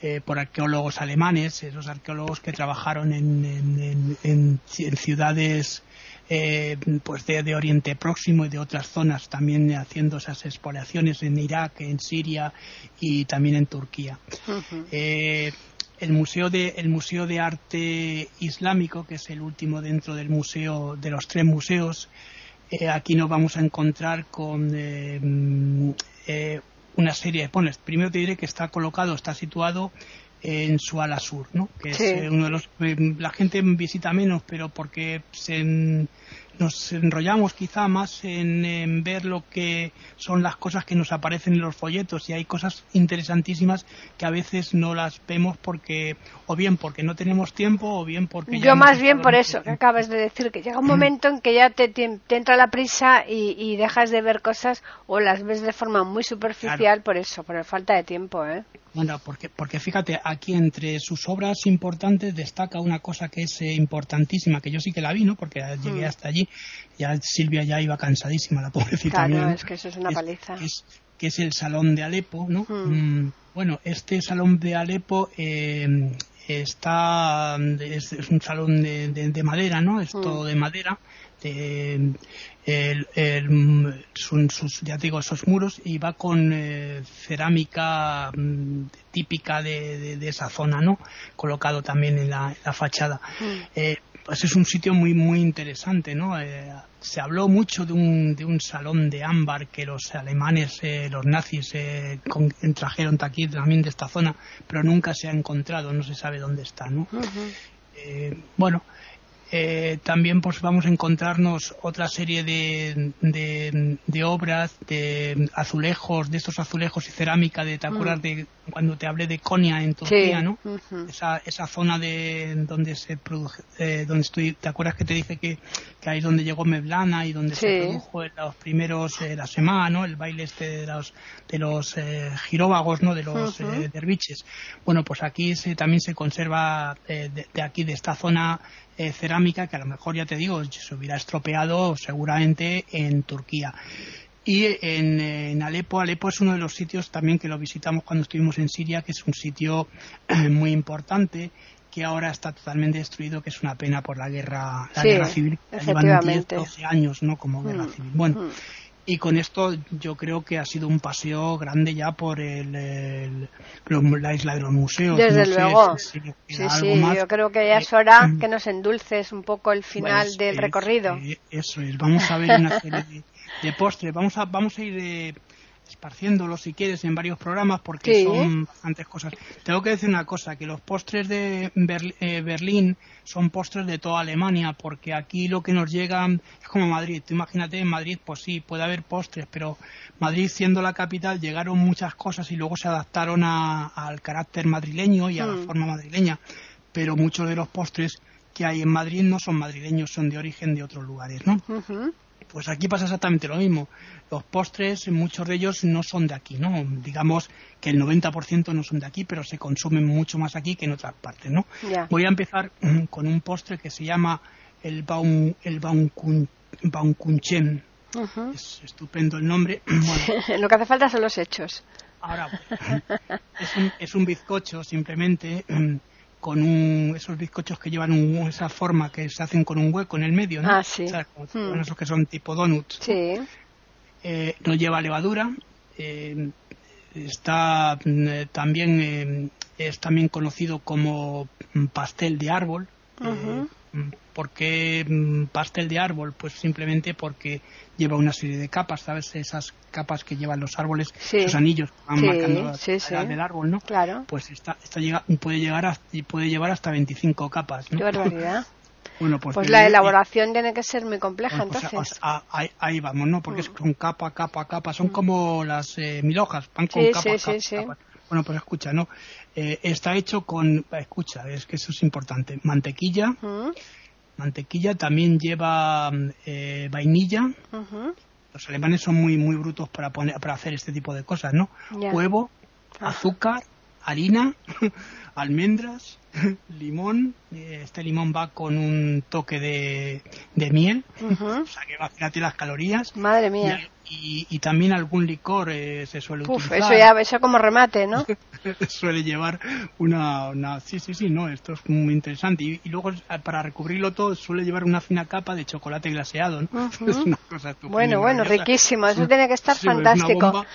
eh, por arqueólogos alemanes, esos arqueólogos que trabajaron en, en, ciudades eh, pues de, Oriente Próximo y de otras zonas, también haciendo esas expoliaciones en Irak, en Siria y también en Turquía. Eh, el museo de el museo de arte islámico que es el último dentro del museo de los tres museos aquí nos vamos a encontrar con una serie de pones. Primero te diré que está colocado, está situado en su ala sur, ¿no? Que es eh, uno de los eh, la gente visita menos, pero porque se nos enrollamos quizá más en, ver lo que son las cosas que nos aparecen en los folletos y hay cosas interesantísimas que a veces no las vemos porque o bien porque no tenemos tiempo o bien porque yo más bien por eso que acabas de decir que llega un momento en que ya te, te, entra la prisa y, dejas de ver cosas o las ves de forma muy superficial por eso por la falta de tiempo ¿eh? Bueno, porque, porque fíjate, aquí entre sus obras importantes destaca una cosa que es eh, importantísima, que yo sí que la vi, ¿no? Porque llegué mm. hasta allí, ya Silvia ya iba cansadísima, la pobrecita. Claro, es que eso es una paliza. que es el Salón de Alepo, ¿no? Mm. Mm, bueno, este Salón de Alepo eh, está, es, un salón de, de, madera, ¿no? Es todo de madera. De, el, el, sus, ya digo, esos muros y va con eh, cerámica mm, típica de, de, esa zona, ¿no? Colocado también en la, fachada. Mm. Eh, pues es un sitio muy, muy interesante, ¿no? Eh, se habló mucho de un, de un salón de ámbar que los alemanes, los nazis, trajeron aquí también de esta zona, pero nunca se ha encontrado, no se sabe dónde está, ¿no? bueno, eh, también pues vamos a encontrarnos otra serie de, de, obras de azulejos, de estos azulejos y cerámica de, ¿te acuerdas mm. de cuando te hablé de Konya en Turquía, no? esa, esa zona de donde se produce, eh, donde estoy, ¿te acuerdas que te dije que, que ahí es donde llegó Mevlana y donde se produjo los primeros, eh, la semana, ¿no? El baile este de los, de los eh, giróvagos, ¿no? De los derviches. Bueno, pues aquí se, también se conserva de, de aquí, de esta zona eh, cerámica que a lo mejor ya te digo se hubiera estropeado seguramente en Turquía. Y en, en, Alepo Alepo es uno de los sitios también que lo visitamos cuando estuvimos en Siria que es un sitio eh, muy importante que ahora está totalmente destruido que es una pena por la guerra la guerra civil llevan 10 12 años no como guerra mm, civil. Bueno mm y con esto yo creo que ha sido un paseo grande ya por el, la isla de los museos. Desde luego. sí, sí, yo creo que ya es eh, hora mm. que nos endulces un poco el final pues, del recorrido. eso es, vamos a ver una serie de, de postres, vamos a, vamos a ir de esparciéndolo si quieres en varios programas porque son bastantes cosas. Tengo que decir una cosa, que los postres de eh, Berlín son postres de toda Alemania porque aquí lo que nos llega es como Madrid. Tú imagínate en Madrid, pues sí, puede haber postres, pero Madrid siendo la capital llegaron muchas cosas y luego se adaptaron al carácter madrileño y a la hmm. forma madrileña. Pero muchos de los postres que hay en Madrid no son madrileños, son de origen de otros lugares, ¿no? Pues aquí pasa exactamente lo mismo. Los postres, muchos de ellos no son de aquí, ¿no? Digamos que el 90% no son de aquí, pero se consumen mucho más aquí que en otras partes, ¿no? Voy a empezar con un postre que se llama el Baum, el Baumkunchen. Es estupendo el nombre. Lo que hace falta son los hechos. Ahora, es un, es un bizcocho simplemente con un, esos bizcochos que llevan esa forma que se hacen con un hueco en el medio, ¿no? Ah, sí. Hmm. esos que son tipo donuts. Sí. Eh, no lleva levadura. Eh, está mm, también eh, es también conocido como pastel de árbol. ¿Por qué mm, pastel de árbol? Pues simplemente porque lleva una serie de capas, ¿sabes? Esas capas que llevan los árboles, esos anillos que van marcando la del árbol, ¿no? Claro. Pues esta, esta llega, puede, llegar a, puede llevar hasta 25 capas, ¿no? Qué barbaridad. Bueno, pues, pues la elaboración tiene que ser muy compleja, pues, entonces. ahí, vamos, ¿no? Porque mm. son capa, capa, capa. Son mm. como las eh, mil hojas, van con capa, capa, Bueno, pues escucha, ¿no? Eh, está hecho con, escucha, es que eso es importante, mantequilla, Mantequilla también lleva eh, vainilla. Los alemanes son muy muy brutos para poner para hacer este tipo de cosas, ¿no? Huevo, ah. azúcar, harina, almendras, limón. Este limón va con un toque de, de miel. O sea que imagínate las calorías. Madre mía. Y, también algún licor eh, se suele Uf, utilizar. Eso ya, eso como remate, ¿no? suele llevar una, una, Sí, sí, sí, no, esto es muy interesante. Y, luego para recubrirlo todo suele llevar una fina capa de chocolate glaseado, ¿no? es una cosa bueno, bueno, riquísimo. Eso tiene que estar fantástico.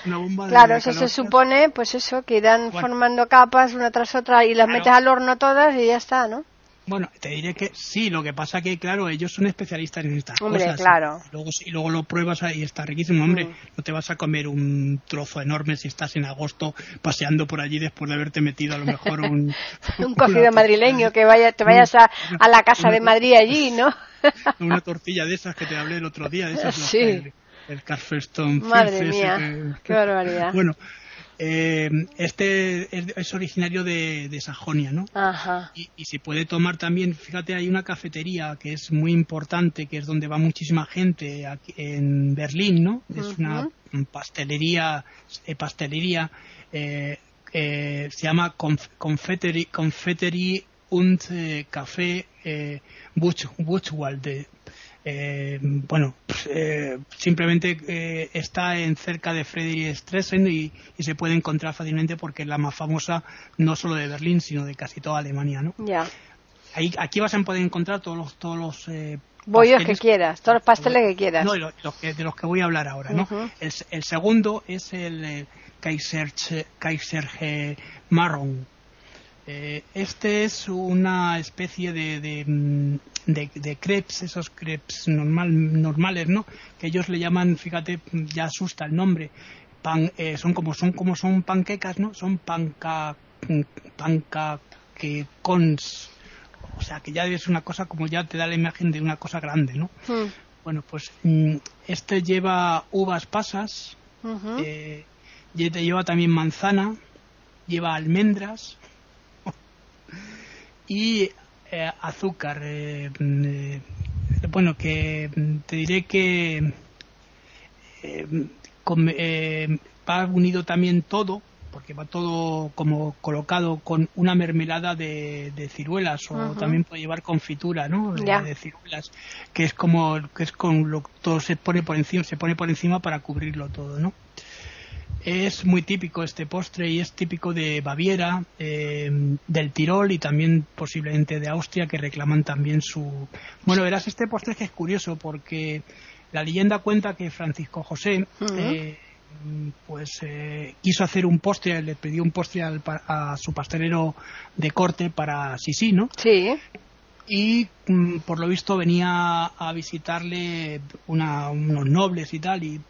claro, eso se supone, pues eso, que irán formando capas una tras otra y las metes al horno todas y ya está, ¿no? Bueno, te diré que sí, lo que pasa que, claro, ellos son especialistas en estas hombre, cosas. claro. Y luego, y luego lo pruebas y está riquísimo. Hombre, mm. no te vas a comer un trozo enorme si estás en agosto paseando por allí después de haberte metido a lo mejor un... un cocido madrileño, que vaya, te vayas a, a la casa de Madrid allí, ¿no? una tortilla de esas que te hablé el otro día, de esas sí. el, el Madre mía, qué barbaridad. Bueno, eh, este es, originario de, Sajonia, ¿no? Ajá. Y, se puede tomar también, fíjate, hay una cafetería que es muy importante, que es donde va muchísima gente aquí en Berlín, ¿no? Es una pastelería, eh, pastelería eh, se llama Confeterie, und Café Buchwalde eh, bueno, eh, simplemente eh, está en cerca de Friedrich Stresen y, se puede encontrar fácilmente porque es la más famosa no solo de Berlín, sino de casi toda Alemania, ¿no? Ya. Ahí, aquí vas a poder encontrar todos los, todos los bollos que quieras, todos los pasteles que quieras. No, de los que voy a hablar ahora, ¿no? el, segundo es el Kaiser, Kaiser Marron eh, este es una especie de, mm, de, de, crepes, esos crepes normal, normales, ¿no? Que ellos le llaman, fíjate, ya asusta el nombre. Pan, eh, son como son como son panquecas, ¿no? Son panca panca que cons. O sea, que ya es una cosa como ya te da la imagen de una cosa grande, ¿no? Hmm. Bueno, pues mm, este lleva uvas pasas, eh, lleva también manzana, lleva almendras, y eh, azúcar. Eh, eh, bueno, que te diré que va unido también todo, porque va todo como colocado con una mermelada de, ciruelas o también puede llevar confitura, ¿no? De, ciruelas, que es como que es con lo todo se pone por encima, se pone por encima para cubrirlo todo, ¿no? Es muy típico este postre y es típico de Baviera, eh, del Tirol y también posiblemente de Austria que reclaman también su... Bueno, verás, este postre que es curioso porque la leyenda cuenta que Francisco José eh, pues eh, quiso hacer un postre, le pidió un postre a su pastelero de corte para Sisi, ¿no? Sí y mm, por lo visto venía a visitarle unos nobles y tal y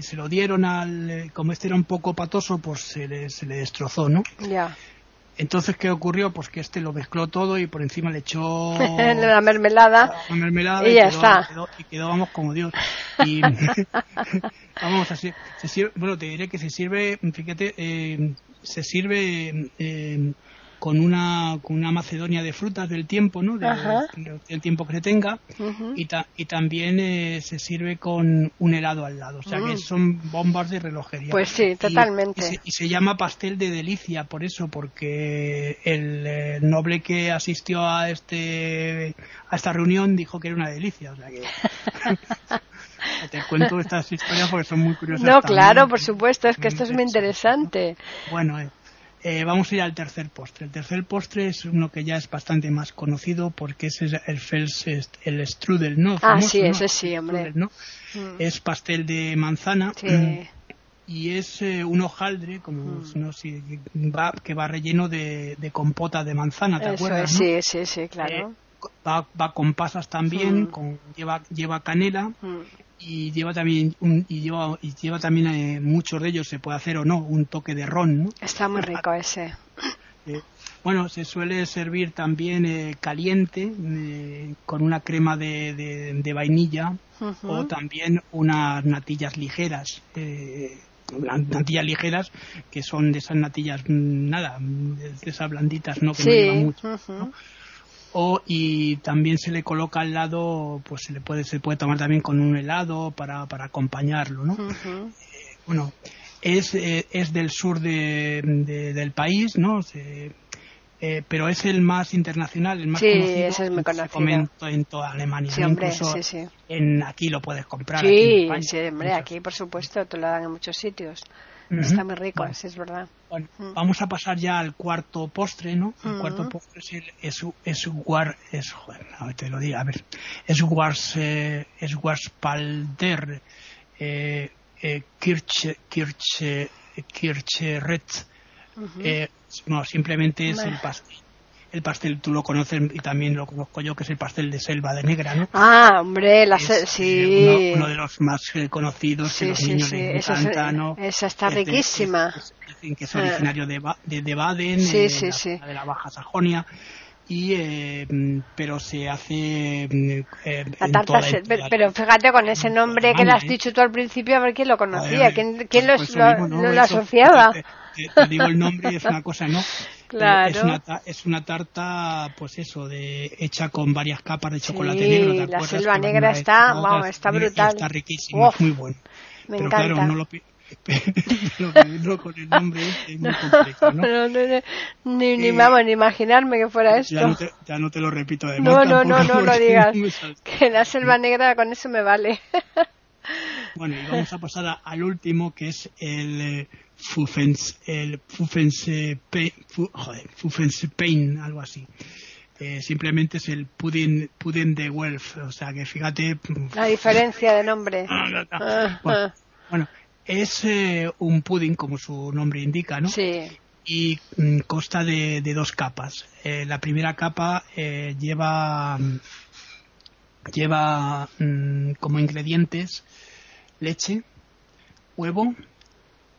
se lo dieron al como este era un poco patoso pues se le, se le destrozó no ya. Entonces qué ocurrió pues que este lo mezcló todo y por encima le echó la mermelada. la mermelada y, ya está. y quedó vamos como Dios. Y vamos así bueno te diré que se sirve fíjate eh, se sirve eh, con una, con una macedonia de frutas del tiempo, ¿no? del tiempo que se tenga. y, y, también eh, se sirve con un helado al lado. O sea que mm. son bombas de relojería. Pues sí, totalmente. Y, se, llama pastel de delicia por eso, porque el, eh, noble que asistió a, este, a esta reunión dijo que era una delicia. O sea que... te cuento estas historias porque son muy curiosas. No, claro, por supuesto, es que esto es muy interesante. Bueno, eh, Eh, vamos a ir al tercer postre. El tercer postre es uno que ya es bastante más conocido porque es el fels, el strudel, ¿no? ah, sí, ese sí, hombre. ¿no? Mm. Es pastel de manzana. Y es eh, un hojaldre, como mm. no sé, va, que va relleno de, compota de manzana, ¿te acuerdas? Sí, sí, sí, claro. Eh, va, va, con pasas también, mm. con, lleva, lleva canela y lleva también un, y lleva y lleva también eh, muchos de ellos se puede hacer o no un toque de ron ¿no? está muy rico ese. Eh, bueno se suele servir también eh, caliente con una crema de, de, vainilla o también unas natillas ligeras natillas ligeras que son de esas natillas mm, nada de esas blanditas no que no llevan mucho ¿no? O y también se le coloca al lado pues se le puede se puede tomar también con un helado para, para acompañarlo no eh, bueno es, eh, es del sur de, del país no eh, pero es el más internacional, el más sí, conocido. Ese es muy conocido. en toda Alemania. Sí, hombre, sí, sí. En, aquí lo puedes comprar. Sí, sí, hombre, aquí por supuesto, te lo dan en muchos sitios. Está muy rico, es verdad. Bueno, vamos a pasar ya al cuarto postre, ¿no? El cuarto postre es, el, es, es, war, es joder, te lo digo, a ver, es wars, eh, es warspalder, eh, eh, kirche, kirche, kircheret, eh, no, simplemente es el pastel el pastel tú lo conoces y también lo conozco yo, que es el pastel de selva de negra, ¿no? Ah, hombre, la sí. Uno, de los más eh, conocidos que los niños les encanta, ¿no? Esa está riquísima. que es originario de, de, de Baden, de, la, de la Baja Sajonia y eh, pero se hace mm, eh, la tarta pero fíjate con ese nombre que le has dicho tú al principio a ver quién lo conocía quién, quién pues lo, lo, asociaba te, digo el nombre y es una cosa no Claro. Es una, es una tarta, pues eso, de hecha con varias capas de chocolate sí, negro. la selva negra está, vamos, está brutal. Está riquísimo, es muy bueno. Me Pero encanta. claro, no lo, pero con el nombre es muy complejo, ¿no? no, no, ni, ni vamos ni imaginarme que fuera esto. Ya no te, ya no te lo repito de No, no, no, no lo digas. que la selva negra con eso me vale. bueno, y vamos a pasar a, al último que es el eh, Fufens, el Fufense Pain, joder, Fufense Pain, algo así. Eh, simplemente es el pudding, pudding de Welf, o sea que fíjate. La diferencia de nombre. Ah, bueno, bueno, es eh, un pudding, como su nombre indica, ¿no? Sí. Y mm, consta de, de, dos capas. Eh, la primera capa eh, lleva, lleva mm, como ingredientes leche, huevo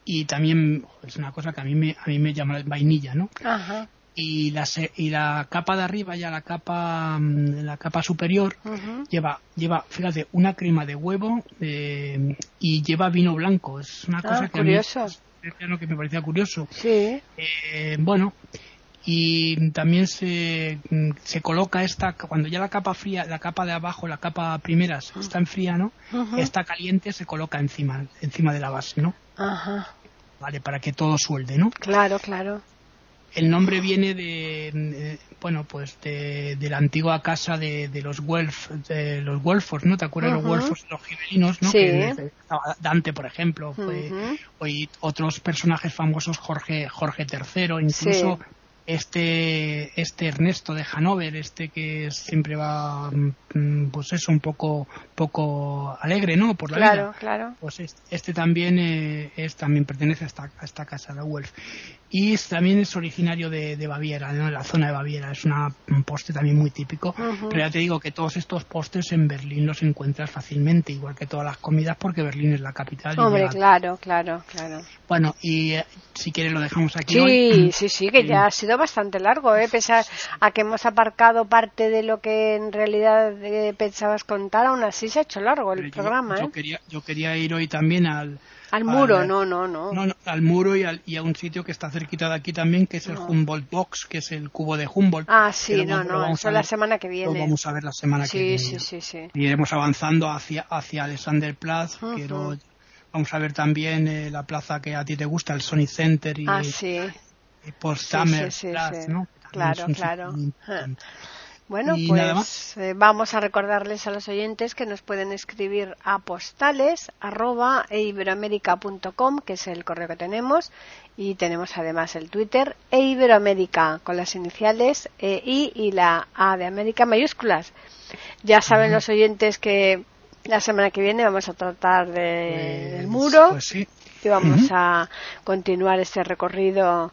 y también es una cosa que a mí me, a mí me llama vainilla, ¿no? Ajá y la, y la capa de arriba ya la capa mm, la capa superior lleva lleva fíjate una crema de huevo eh, y lleva vino blanco. Es una cosa ah, que curioso. A mí, que me parecía curioso. Sí. Eh, bueno y también se, mm, se coloca esta cuando ya la capa fría la capa de abajo la capa primera está en fría no está caliente se coloca encima encima de la base no Ajá. vale para que todo suelde no claro claro el nombre viene de, bueno pues de, la antigua casa de, los Welf de los Welfors no te acuerdas de los Welfors los gibelinos no sí. que Dante por ejemplo fue, y otros personajes famosos Jorge Jorge III incluso este este Ernesto de Hanover este que siempre va mm, pues eso un poco poco alegre no por la claro, vida. claro. Pues este, también eh, es también pertenece a esta, a esta casa de Welf y también es originario de, de Baviera, ¿no? en la zona de Baviera. Es una, un postre también muy típico. Pero ya te digo que todos estos postres en Berlín los encuentras fácilmente, igual que todas las comidas, porque Berlín es la capital. Hombre, claro, claro, claro. Bueno, y eh, si quieres lo dejamos aquí. Sí, hoy. sí, sí, que ya ha sido bastante largo, ¿eh? Pese a, que hemos aparcado parte de lo que en realidad eh, pensabas contar, aún así se ha hecho largo el programa. Yo, ¿eh? quería, yo quería ir hoy también al al muro, no, no, no, no. al muro y, al, y, a un sitio que está cerquita de aquí también, que es el Humboldt Box, que es el cubo de Humboldt. Ah, sí, no, no, eso la semana que viene. Lo vamos a ver la semana sí, que viene. Sí, sí, sí. Y iremos avanzando hacia, hacia Alexanderplatz, uh -huh. vamos a ver también eh, la plaza que a ti te gusta, el Sony Center y, ah, sí. y Potsdamer sí, sí, Platz, ¿no? Claro, claro. Bueno, pues eh, vamos a recordarles a los oyentes que nos pueden escribir a postales arroba eiberoamerica.com, que es el correo que tenemos, y tenemos además el Twitter eiberoamerica con las iniciales e, I y la A de América mayúsculas. Ya saben los oyentes que la semana que viene vamos a tratar de, del pues, muro. Pues sí. Y vamos a continuar este recorrido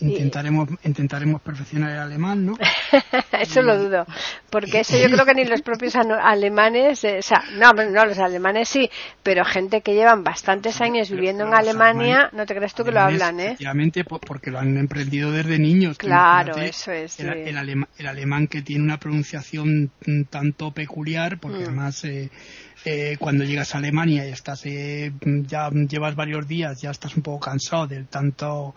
Intentaremos, intentaremos perfeccionar el alemán, ¿no? eso lo dudo, porque eso yo creo que ni los propios alemanes, eh, o sea, no, no, los alemanes sí, pero gente que llevan bastantes años viviendo en Alemania, no te crees tú que lo hablan, ¿eh? Efectivamente, porque lo han emprendido desde niños. Claro, eso es. El, el, alemán que tiene una pronunciación tanto peculiar, porque mm. además eh, eh, cuando llegas a Alemania y estás eh, ya llevas varios días, ya estás un poco cansado del tanto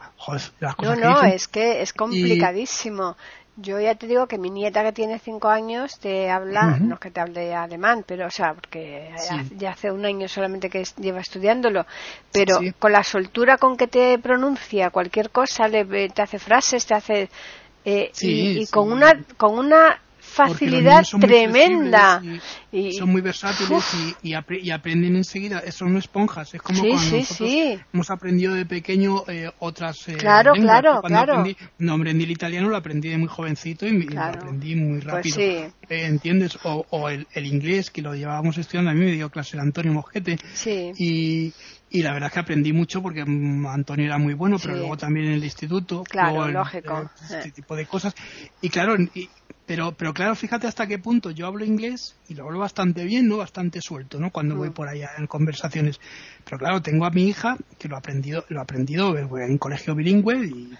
las cosas No, no, es que es complicadísimo. Yo ya te digo que mi nieta que tiene cinco años te habla, no es que te hable alemán, pero o sea, porque ya, hace un año solamente que lleva estudiándolo, pero con la soltura con que te pronuncia cualquier cosa, le, te hace frases, te hace eh, y, y con una con una facilidad tremenda. Y, son muy versátiles y, aprenden enseguida. Son esponjas. Es como cuando nosotros hemos aprendido de pequeño eh, otras eh, Claro, claro, claro. Aprendí, no, aprendí el italiano, lo aprendí de muy jovencito y, lo aprendí muy pues rápido. Eh, ¿Entiendes? O, el, inglés, que lo llevábamos estudiando, a mí me dio clase el Antonio Mosquete. Y, y la verdad es que aprendí mucho porque mm, Antonio era muy bueno, pero luego también en el instituto. Claro, lógico. este tipo de cosas. Y claro, pero, pero claro, fíjate hasta qué punto yo hablo inglés y lo hablo bastante bien, ¿no? Bastante suelto, ¿no? Cuando voy mm. por allá en conversaciones. Pero claro, tengo a mi hija que lo ha aprendido, lo ha aprendido en colegio bilingüe y,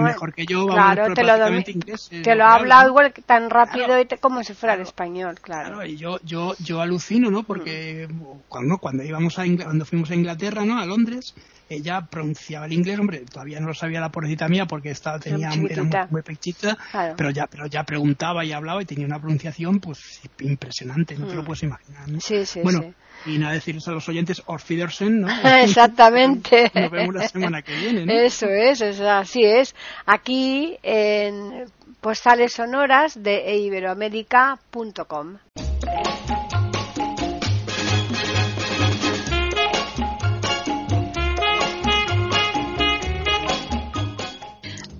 mejor que yo. Claro, te lo, inglés, eh, te lo ha hablado igual tan rápido y como si fuera el español, claro. Claro, y yo, yo, yo alucino, ¿no? Porque cuando, cuando íbamos a cuando fuimos a Inglaterra, ¿no? A Londres, ella pronunciaba el inglés, hombre, todavía no lo sabía la pobrecita mía porque estaba, tenía, era muy, muy pechita, pero ya, pero ya preguntaba y hablaba y tenía una pronunciación pues impresionante, no te lo mm. puedes imaginar. Sí, sí, bueno, y nada decirles a los oyentes Orfidersen, ¿no? Exactamente. Nos vemos la semana que viene, ¿no? Eso es, así es. Aquí en postales sonoras de iberoamérica.com.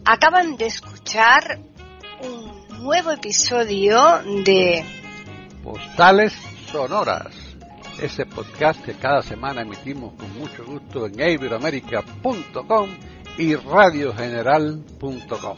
Acaban de escuchar nuevo episodio de Postales Sonoras, ese podcast que cada semana emitimos con mucho gusto en iberoamerica.com y radiogeneral.com.